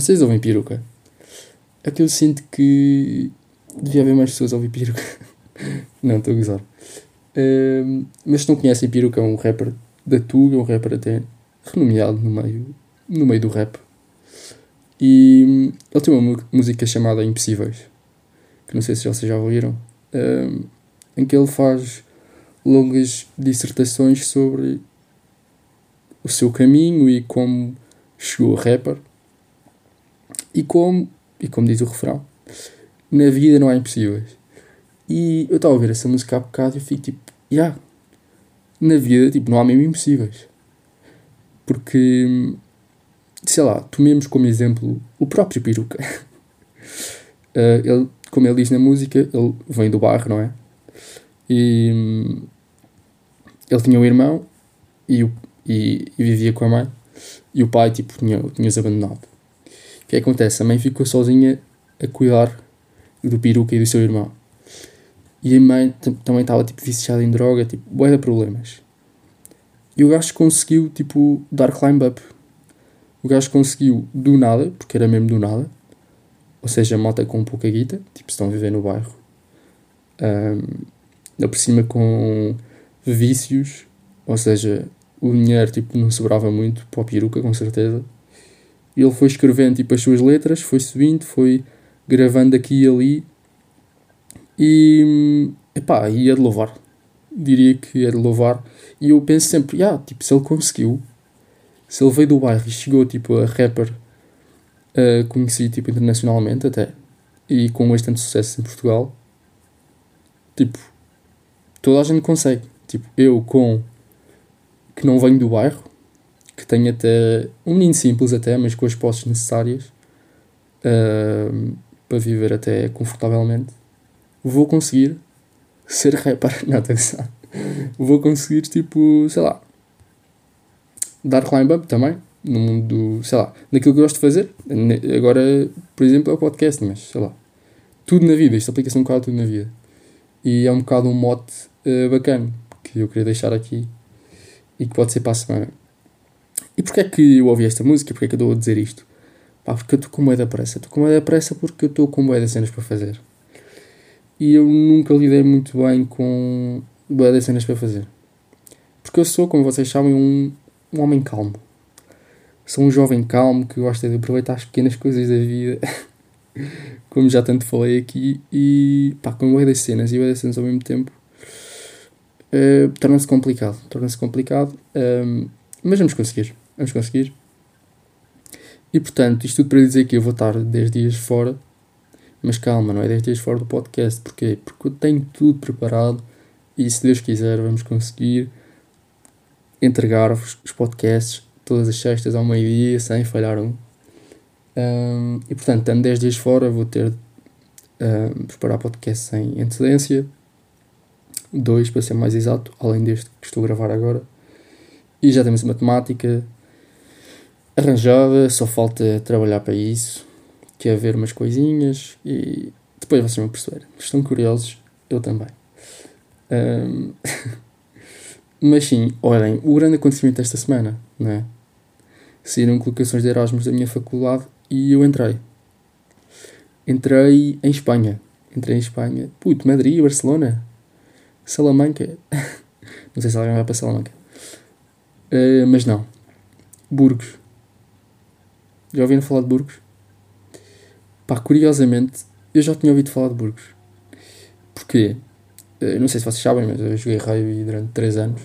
vocês ouvem peruca? É que eu sinto que devia haver mais pessoas a ouvir peruca. não, estou a gozar. Mas se não conhecem peruca, é um rapper da Tuga, um rapper até renomeado no meio, no meio do rap. E ele tem uma música chamada Impossíveis, que não sei se vocês já ouviram, em que ele faz longas dissertações sobre o seu caminho e como chegou a rapper e como, e como diz o refrão, na vida não há impossíveis. E eu estava a ouvir essa música há bocado e fico tipo, já, yeah, na vida tipo, não há mesmo impossíveis. Porque, sei lá, tomemos como exemplo o próprio Peruca. uh, ele, como ele diz na música, ele vem do bairro, não é? E ele tinha um irmão e, e, e, vivia com a mãe. E o pai, tipo, tinha, tinha-os abandonado. O que, é que acontece? A mãe ficou sozinha a cuidar do peruca e do seu irmão. E a mãe também estava, tipo, viciada em droga, tipo, bué de problemas. E o gajo conseguiu, tipo, dar climb up. O gajo conseguiu do nada, porque era mesmo do nada, ou seja, malta com pouca guita, tipo, estão a viver no bairro. Um, por cima com vícios, ou seja, o dinheiro tipo, não sobrava muito para a peruca, com certeza. E ele foi escrevendo tipo, as suas letras, foi subindo, foi gravando aqui e ali. E, epá, ia de louvar. Diria que é de louvar. E eu penso sempre, yeah, tipo, se ele conseguiu, se ele veio do bairro e chegou tipo, a rapper uh, conhecido tipo, internacionalmente até, e com bastante sucesso em Portugal, tipo, toda a gente consegue. Tipo, eu com que não venho do bairro, tenho até um menino simples até, mas com as posses necessárias uh, para viver até confortavelmente, vou conseguir ser rapper. Não, atenção. Vou conseguir, tipo, sei lá, dar climb up também, no mundo, sei lá, naquilo que eu gosto de fazer. Agora, por exemplo, é o podcast, mas sei lá, tudo na vida, isto aplica-se um bocado tudo na vida. E é um bocado um mote uh, bacana que eu queria deixar aqui e que pode ser para a semana. E porquê é que eu ouvi esta música? Porquê é que eu estou a dizer isto? Pá, porque eu estou com moeda pressa. Estou com moeda pressa porque eu estou com moeda cenas para fazer. E eu nunca lidei muito bem com moeda cenas para fazer. Porque eu sou, como vocês sabem, um, um homem calmo. Sou um jovem calmo que gosta de aproveitar as pequenas coisas da vida. como já tanto falei aqui. E pá, com moeda cenas e moeda cenas ao mesmo tempo uh, torna-se complicado. Torna-se complicado, ehm, mas vamos conseguir. Vamos conseguir. E portanto, isto tudo para dizer que eu vou estar 10 dias fora, mas calma, não é 10 dias fora do podcast. Porquê? Porque eu tenho tudo preparado e se Deus quiser, vamos conseguir entregar-vos os podcasts todas as sextas ao meio-dia, sem falhar um. um. E portanto, estando 10 dias fora, vou ter um, preparar podcast sem antecedência dois para ser mais exato, além deste que estou a gravar agora. E já temos matemática arranjada, só falta trabalhar para isso, que é ver umas coisinhas e depois vocês vão perceber. Estão curiosos? Eu também. Um... Mas sim, olhem, o grande acontecimento desta semana, não é? Saíram colocações de Erasmus da minha faculdade e eu entrei. Entrei em Espanha. Entrei em Espanha. Puto, Madrid, Barcelona. Salamanca. não sei se alguém vai para Salamanca. Uh, mas não. Burgos. Já ouviram falar de Burgos? Pá, curiosamente, eu já tinha ouvido falar de Burgos. Porquê? Uh, não sei se vocês sabem, mas eu joguei raio durante 3 anos.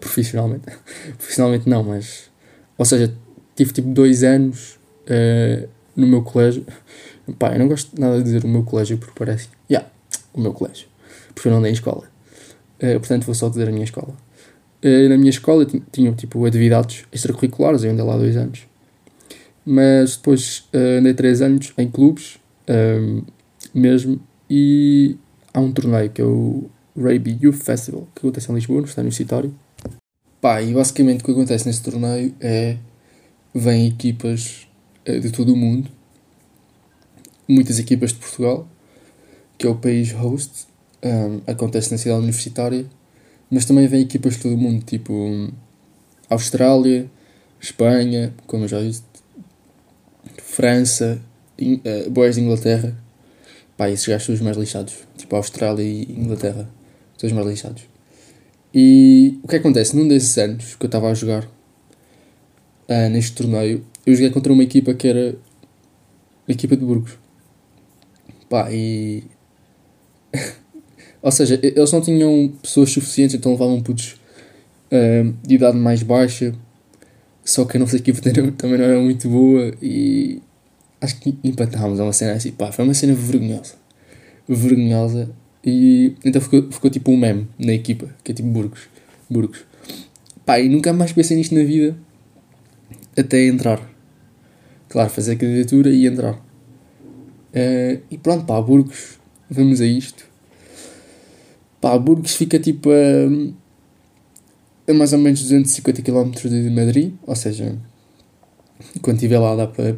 Profissionalmente. Profissionalmente não, mas. Ou seja, tive tipo 2 anos uh, no meu colégio. Pá, eu não gosto nada de dizer o meu colégio porque parece. Yeah, o meu colégio porque eu não em escola. Uh, portanto, vou só dizer a minha escola. Uh, na minha escola tinha tipo atividades extracurriculares, eu andei lá dois anos. Mas depois uh, andei três anos em clubes, mesmo, e há um torneio que é o Raby Youth Festival, que acontece em Lisboa, no estádio universitário. Pá, e basicamente o que acontece nesse torneio é vêm equipas de todo o mundo, muitas equipas de Portugal, que é o país host, um, acontece na cidade universitária, mas também vem equipas de todo o mundo, tipo Austrália, Espanha, como eu já disse, França, In, uh, de Inglaterra. Pá, esses gajos são os mais lixados. Tipo, Austrália e Inglaterra. São os mais lixados. E o que acontece? Num desses anos que eu estava a jogar uh, neste torneio, eu joguei contra uma equipa que era a equipa de Burgos. Pá, e. Ou seja, eles não tinham pessoas suficientes, então levavam putos uh, de idade mais baixa. Só que a nossa equipa também não era muito boa e acho que empatámos. É uma cena assim, pá, foi uma cena vergonhosa. Vergonhosa. E então ficou, ficou tipo um meme na equipa, que é tipo Burgos. Burgos. Pá, e nunca mais pensei nisto na vida até entrar. Claro, fazer a candidatura e entrar. Uh, e pronto, pá, Burgos, vamos a isto. Pá, Burgos fica tipo a, a mais ou menos 250 km de Madrid, ou seja, quando estiver lá dá para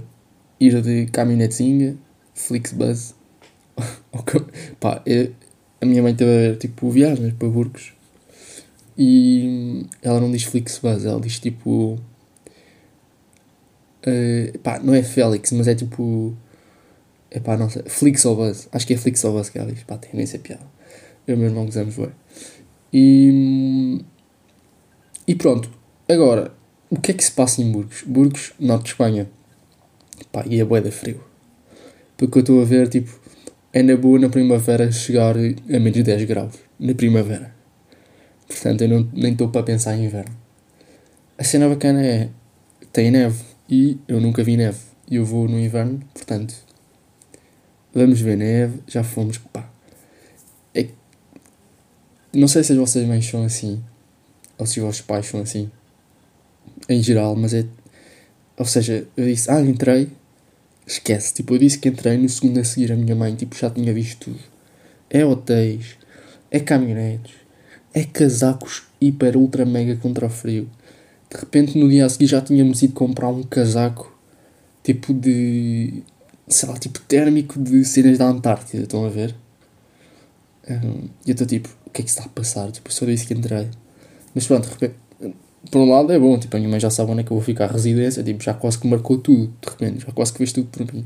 ir de caminhonetezinha, Flixbus. pá, eu, a minha mãe teve a ver tipo viagens para Burgos e ela não diz Flixbus, ela diz tipo Uh, pá, não é Félix, mas é tipo. É pá, não sei. Flixobus. Acho que é Flixobus que ela diz. Pá, tem imensa piada. Eu e o meu irmão. E. E pronto. Agora, o que é que se passa em Burgos? Burgos, norte de Espanha. Pá, e é bué de frio. Porque eu estou a ver, tipo, é na boa na primavera chegar a menos de 10 graus. Na primavera. Portanto, eu não, nem estou para pensar em inverno. A cena bacana é. Tem neve e eu nunca vi neve. E eu vou no inverno, portanto, vamos ver neve. Já fomos, pá. É, não sei se vossas mães são assim, ou se os vossos pais são assim, em geral, mas é. Ou seja, eu disse, ah, entrei, esquece. Tipo, eu disse que entrei no segundo a seguir a minha mãe, tipo, já tinha visto tudo. É hotéis, é caminhonetes, é casacos hiper, ultra, mega contra o frio de repente no dia a seguir já tínhamos ido comprar um casaco tipo de sei lá, tipo térmico de cenas da Antártida, estão a ver? Um, e eu estou tipo, o que é que está a passar? Tipo, só disse que entrei. Mas pronto, por um lado é bom, tipo, a minha mãe já sabe onde é que eu vou ficar a residência, tipo, já quase que marcou tudo, de repente, já quase que fez tudo por mim.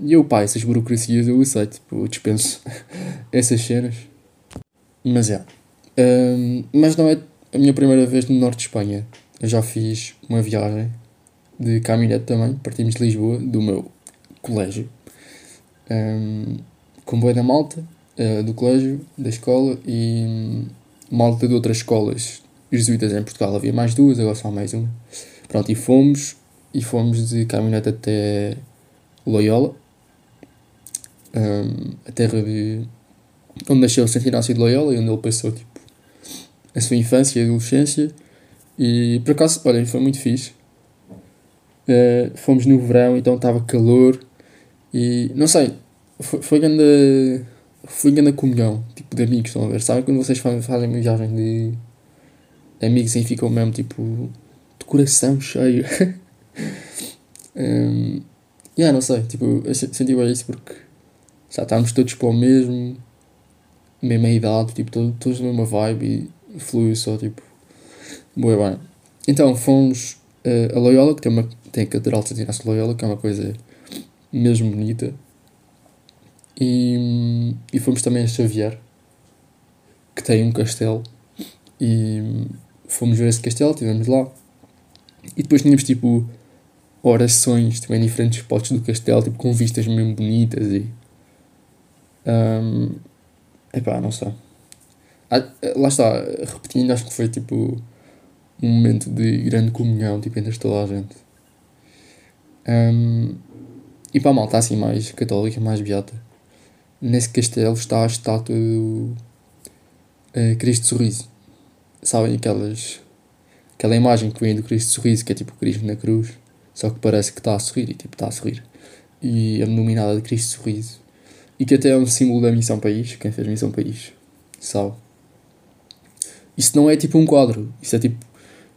E eu, pá, essas burocracias eu aceito, tipo, eu dispenso essas cenas. Mas é. Um, mas não é a minha primeira vez no norte de Espanha. Eu já fiz uma viagem de caminhonete também, partimos de Lisboa, do meu colégio, um, comboio da malta, uh, do colégio, da escola e malta de outras escolas jesuítas em Portugal. Havia mais duas, agora só mais uma. Pronto, e fomos, e fomos de caminhonete até Loyola, um, a terra de onde nasceu o Santo Inácio de Loyola e onde ele passou tipo, a sua infância e adolescência. E por acaso, olha, foi muito fixe. Uh, fomos no verão, então estava calor e não sei, foi, foi grande, foi grande comunhão, tipo de amigos, estão a ver? Sabem quando vocês fazem, uma viagem de, de amigos e ficam mesmo tipo de coração cheio? um, yeah, não sei, tipo, eu senti bem isso porque já estávamos todos para o mesmo, mesma idade, tipo, todos, todos na mesma vibe e flui só, tipo, boa bem. Então, fomos uh, a Loyola, que tem, uma, tem a Catedral de Santo de Loyola, que é uma coisa mesmo bonita. E, e fomos também a Xavier, que tem um castelo. E fomos ver esse castelo, estivemos lá. E depois tínhamos, tipo, orações também em diferentes spots do castelo, tipo, com vistas mesmo bonitas e... Um, epá, não sei. Ah, lá está, repetindo, acho que foi tipo um momento de grande comunhão tipo, entre toda a gente. Um, e para a malta assim mais católica, mais beata, nesse castelo está a estátua do uh, Cristo Sorriso. Sabem aquelas. aquela imagem que vem do Cristo Sorriso, que é tipo Cristo na cruz, só que parece que está a sorrir e tipo está a sorrir. E é denominada de Cristo Sorriso. E que até é um símbolo da Missão País, quem fez Missão País, sabe? Isso não é tipo um quadro, isso é tipo.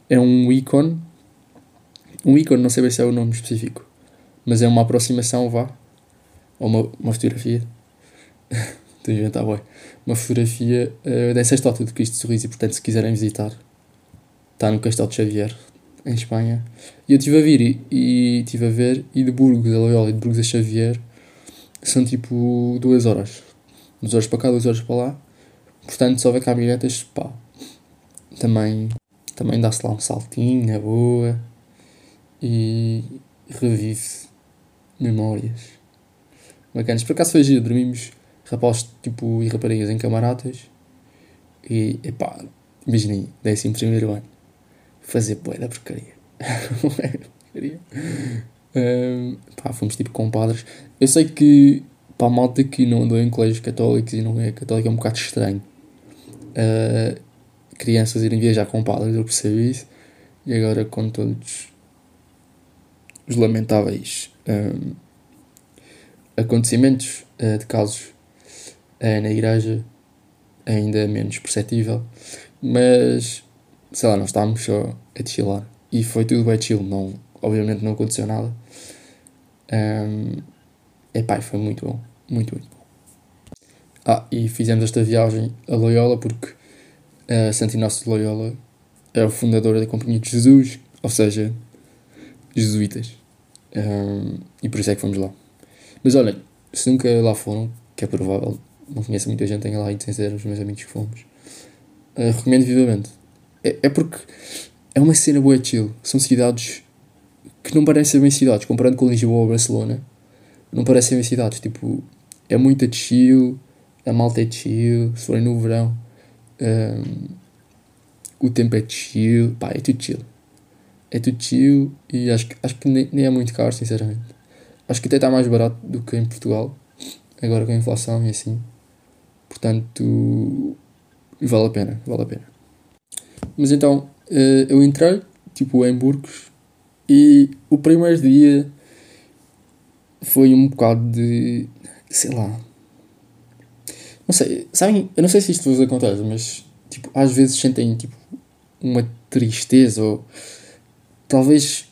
É um ícone. Um ícone, não sei bem se é o nome específico, mas é uma aproximação, vá. Ou uma, uma fotografia. Estou a inventar, bem. Uma fotografia uh, dessa estátua de Cristo Sorriso e, portanto, se quiserem visitar, está no Castelo de Xavier. em Espanha. E eu estive a vir e, estive a ver, e de Burgos a Loyola e de Burgos a Xavier são tipo duas horas. Duas horas para cá, duas horas para lá. Portanto, se houver caminhonetas, pá, também, também dá-se lá um saltinho na boa e revive memórias bacanas. Por acaso foi giro, dormimos rapazes tipo, e raparigas em camaradas e, epá, imaginem, décimo primeiro ano, fazer boa da porcaria. porcaria. Um, pá, fomos tipo compadres. Eu sei que para a malta que não andou em colégios católicos e não é católico é um bocado estranho. Uh, crianças irem viajar com padres, eu percebi isso. E agora com todos os lamentáveis um, acontecimentos uh, de casos na igreja, ainda menos perceptível. Mas, sei lá, nós estávamos só a chilar. E foi tudo bem chill, não, obviamente não aconteceu nada. Um, epá, foi muito bom, muito, muito bom. Ah, e fizemos esta viagem a Loyola porque uh, Santo Inácio de Loyola é o fundador da Companhia de Jesus, ou seja, jesuítas. Um, e por isso é que fomos lá. Mas olhem, se nunca lá foram, que é provável, não conheço muita gente lá ido sem ser os meus amigos que fomos, uh, recomendo vivamente. É, é porque é uma cena boa chill. São cidades que não parecem bem cidades, comparando com Lisboa ou Barcelona, não parecem bem cidades. Tipo, é muito chill, a malta é chill, se forem no verão, um, o tempo é chill, pá, é tudo chill. É tudo chill e acho que, acho que nem, nem é muito caro, sinceramente. Acho que até está mais barato do que em Portugal, agora com a inflação e assim. Portanto, vale a pena, vale a pena. Mas então, eh, eu entrei, tipo, em Burgos, e o primeiro dia foi um bocado de. sei lá. Não sei, sabem? Eu não sei se isto vos acontece, mas tipo, às vezes sentem tipo uma tristeza ou talvez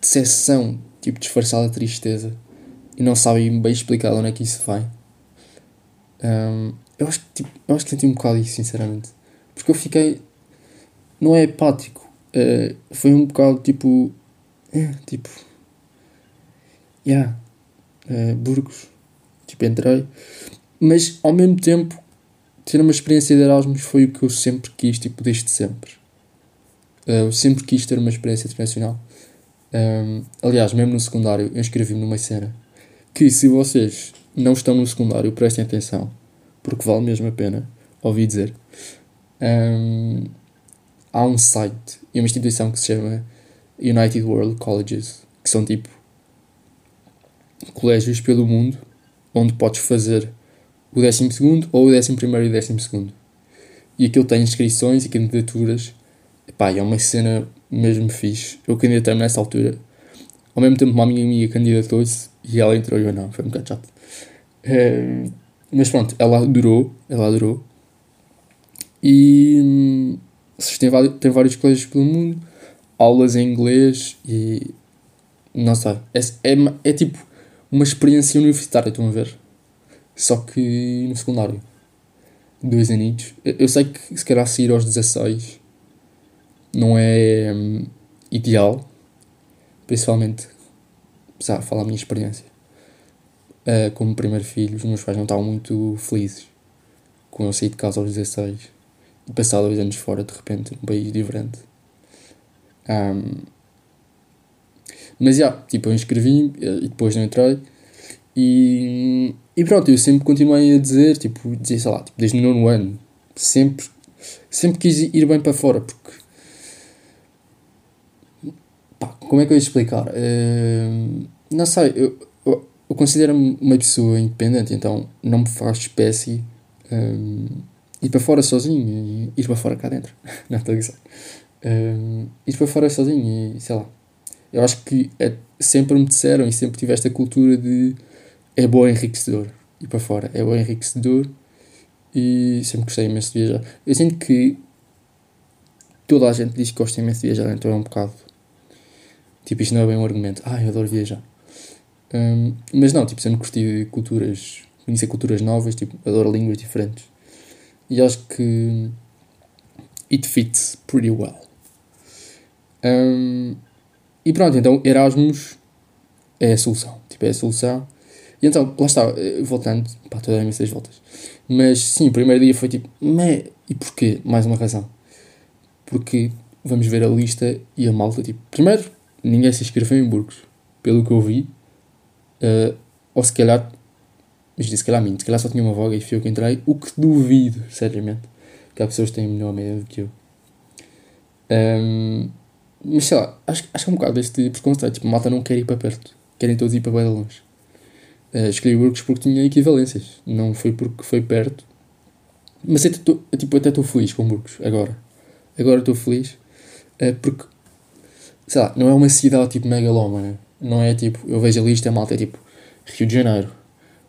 decepção tipo disfarçada tristeza e não sabem bem explicar onde é que isso vai. Um, eu acho que tipo, eu acho que senti um bocado isso, sinceramente. Porque eu fiquei. Não é apático. Uh, foi um bocado tipo. É, tipo. Yeah. Burgos. Tipo, entrei. Mas ao mesmo tempo, ter uma experiência de Erasmus foi o que eu sempre quis, tipo, desde sempre. Uh, eu sempre quis ter uma experiência internacional. Um, aliás, mesmo no secundário, eu inscrevi-me numa cena que, se vocês não estão no secundário, prestem atenção, porque vale mesmo a pena, ouvi dizer. Um, há um site e uma instituição que se chama United World Colleges, que são tipo colégios pelo mundo onde podes fazer o 12 ou o 11 e o 12. E aquilo tem inscrições e candidaturas. Epá, é uma cena mesmo fixe. Eu candidatei-me nessa altura. Ao mesmo tempo, uma minha candidatou-se e ela entrou e eu não. Foi um bocado chato. Uh, mas pronto, ela adorou. Ela adorou. E hum, tem, vários, tem vários colégios pelo mundo. Aulas em inglês e. Não sei. É, é, é tipo uma experiência universitária, estão a ver? Só que no secundário. Dois aninhos. Eu sei que se calhar sair aos 16 não é hum, ideal, principalmente, precisar falar a minha experiência. Uh, como primeiro filho, os meus pais não estavam muito felizes com eu sair de casa aos 16 e passar dois anos fora de repente num país diferente. Um, mas já, yeah, tipo, eu inscrevi e depois não entrei. E, e pronto, eu sempre continuei a dizer, tipo, dizer, sei lá, tipo, desde o nono ano, sempre, sempre quis ir bem para fora, porque Pá, como é que eu ia explicar? Uh, não sei, eu, eu, considero-me uma pessoa independente, então não me faz espécie um, ir para fora sozinho e ir para fora cá dentro. não estou a dizer. Um, ir para fora sozinho e sei lá. Eu acho que é, sempre me disseram e sempre tive esta cultura de é bom enriquecedor ir para fora, é bom enriquecedor e sempre gostei imenso de viajar. Eu sinto que toda a gente diz que gosta imenso de viajar, então é um bocado Tipo, isto não é bem um argumento. Ah, eu adoro viajar. Um, mas não, tipo, sempre curti culturas, conhecer culturas novas, tipo, adoro línguas diferentes. E acho que it fits pretty well. Um, e pronto, então Erasmus é a solução. Tipo, é a solução. E então, lá está, eh, voltando, pá, estou a dar seis voltas. Mas sim, o primeiro dia foi tipo, meh, e porquê? Mais uma razão. Porque vamos ver a lista e a malta, tipo, primeiro, ninguém se inscreveu em Burgos, pelo que eu vi, uh, ou se calhar, mas se calhar mim, se calhar só tinha uma vaga e fui eu que entrei, o que duvido, seriamente, que há pessoas que têm melhor média do que eu. Um, mas sei lá, acho, acho que é um bocado este preconceito, tipo, malta não quer ir para perto, querem todos ir para bem longe. Uh, escolhi Burgos porque tinha equivalências, não foi porque foi perto, mas eu, tô, tipo, até estou feliz com Burgos, agora. Agora estou feliz, uh, porque, sei lá, não é uma cidade tipo megalómana, não é tipo, eu vejo a lista, malta é tipo, Rio de Janeiro,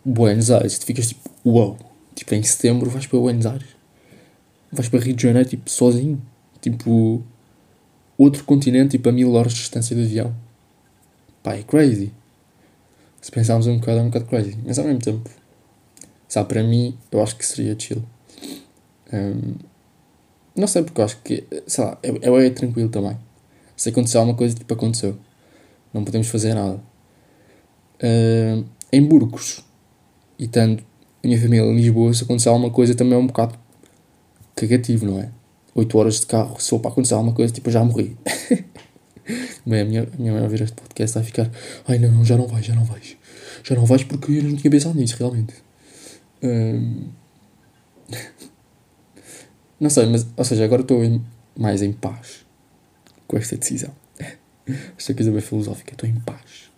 Buenos Aires, tu ficas tipo, uau, wow. tipo, em setembro vais para Buenos Aires, vais para Rio de Janeiro, tipo, sozinho, tipo, outro continente, tipo, a mil horas de distância de avião. Pá, é crazy. Se pensarmos um bocado, é um bocado crazy. Mas ao mesmo tempo, sabe, para mim, eu acho que seria chill. Um, não sei porque eu acho que, sei lá, é, é, é tranquilo também. Se acontecer alguma coisa, tipo, aconteceu. Não podemos fazer nada. Uh, em Burgos, e estando a minha família em Lisboa, se acontecer alguma coisa também é um bocado cagativo, não é? 8 horas de carro, for para acontecer alguma coisa, tipo, eu já morri. Bem, a minha, a minha mãe ver este podcast vai ficar, ai não, não, já não vais, já não vais. Já não vais porque eu não tinha pensado nisso, realmente. Um... não sei, mas, ou seja, agora estou mais em paz com esta decisão. Esta coisa bem filosófica, estou em paz.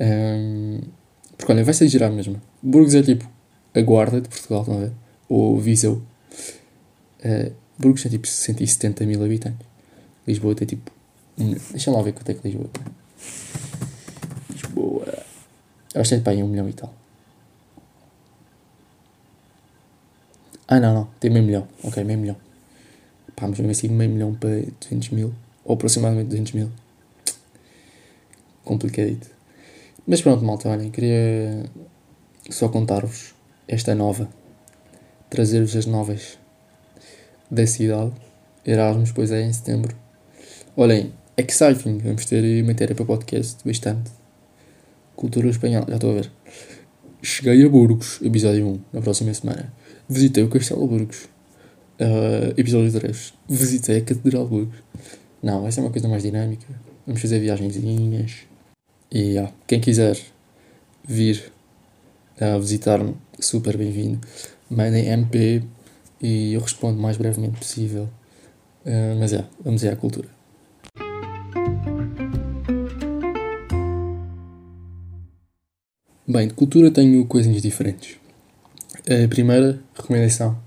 Um... Porque olha, vai ser girar mesmo. Burgos é tipo a guarda de Portugal, estão a ver? Ou Viseu. Uh, Burgos tem tipo 170 mil habitantes. Lisboa tem tipo. Deixa lá ver quanto é que Lisboa tem. Lisboa. Eu acho que tem para aí um milhão e tal. Ah, não, não. Tem meio milhão. Ok, meio milhão. Pá, mas mesmo assim, meio milhão para 200 mil. Ou aproximadamente 200 mil. Complicadito. Mas pronto, malta, olhem, queria só contar-vos esta nova. Trazer-vos as novas da cidade. Erasmus, pois é, em setembro. Olhem, exciting. Vamos ter matéria para podcast bastante. Cultura espanhola, já estou a ver. Cheguei a Burgos, episódio 1, na próxima semana. Visitei o Castelo Burgos. Uh, episódio 3. Visitei a Catedral Burgos. Não, vai ser uma coisa mais dinâmica. Vamos fazer viagenzinhas. E yeah, quem quiser vir a visitar-me, super bem-vindo. Mandem MP e eu respondo o mais brevemente possível. Uh, mas é, vamos ir à cultura. Bem, de cultura tenho coisinhas diferentes. A primeira recomendação: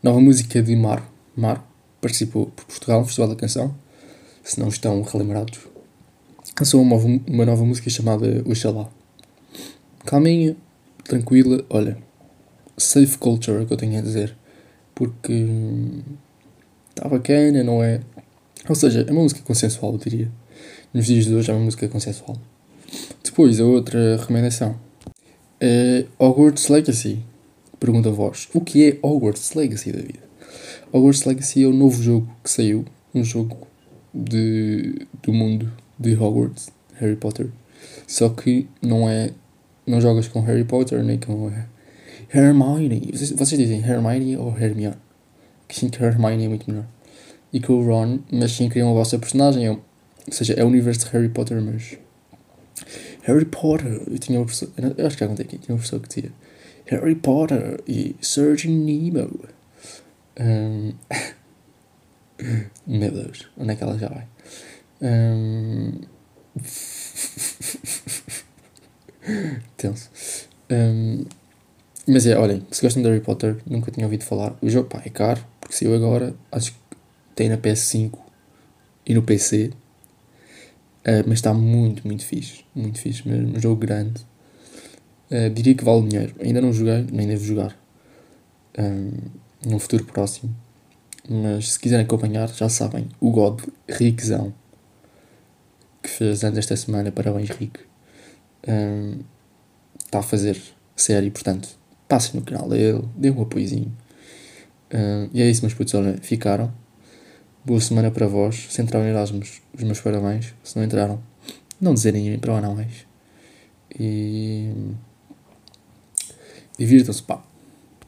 nova música de Mar. Mar participou por Portugal no Festival da Canção. Se não estão relembrados, lançou uma, uma nova música chamada Oxalá. Calminha, tranquila, olha, safe culture é o que eu tenho a dizer porque está bacana, não é? Ou seja, é uma música consensual, eu diria. Nos dias de hoje é uma música consensual. Depois, a outra recomendação. É Hogwarts Legacy. Pergunta a vós. O que é Hogwarts Legacy, David? Hogwarts Legacy é o novo jogo que saiu. Um jogo de, do mundo de Hogwarts, Harry Potter. Só que não é... Não jogas com Harry Potter nem com Hermione. Vocês, vocês dizem Hermione ou Hermione? Que sim, que Hermione é muito melhor. E com o Ron, mas sim criam a vossa personagem. ou seja, é o universo de Harry Potter, mas. Harry Potter. Eu tinha uma pessoa. Eu acho que já contei aqui. Tinha uma pessoa que Harry Potter e Searching Nemo. Um, meu Deus, onde é que ela já vai? Um, tenso. Um, mas é, olhem, se gostam de Harry Potter, nunca tinha ouvido falar. O jogo, pá, é caro, porque saiu agora. Acho que tem na PS5 e no PC. Uh, mas está muito, muito fixe. Muito fixe mesmo. Um jogo grande. Uh, diria que vale dinheiro. Ainda não joguei, nem devo jogar. Um, num futuro próximo. Mas se quiserem acompanhar, já sabem. O God Rickzão. Que fez anos esta semana. Parabéns, Rick. Um, está a fazer série, portanto passem no canal dele, dêem um apoiozinho. Uh, e é isso, meus putos, olha, ficaram. Boa semana para vós. Se entraram em Erasmus, os meus parabéns. Se não entraram, não dizerem para lá não mais. E. Divirtam-se, pá.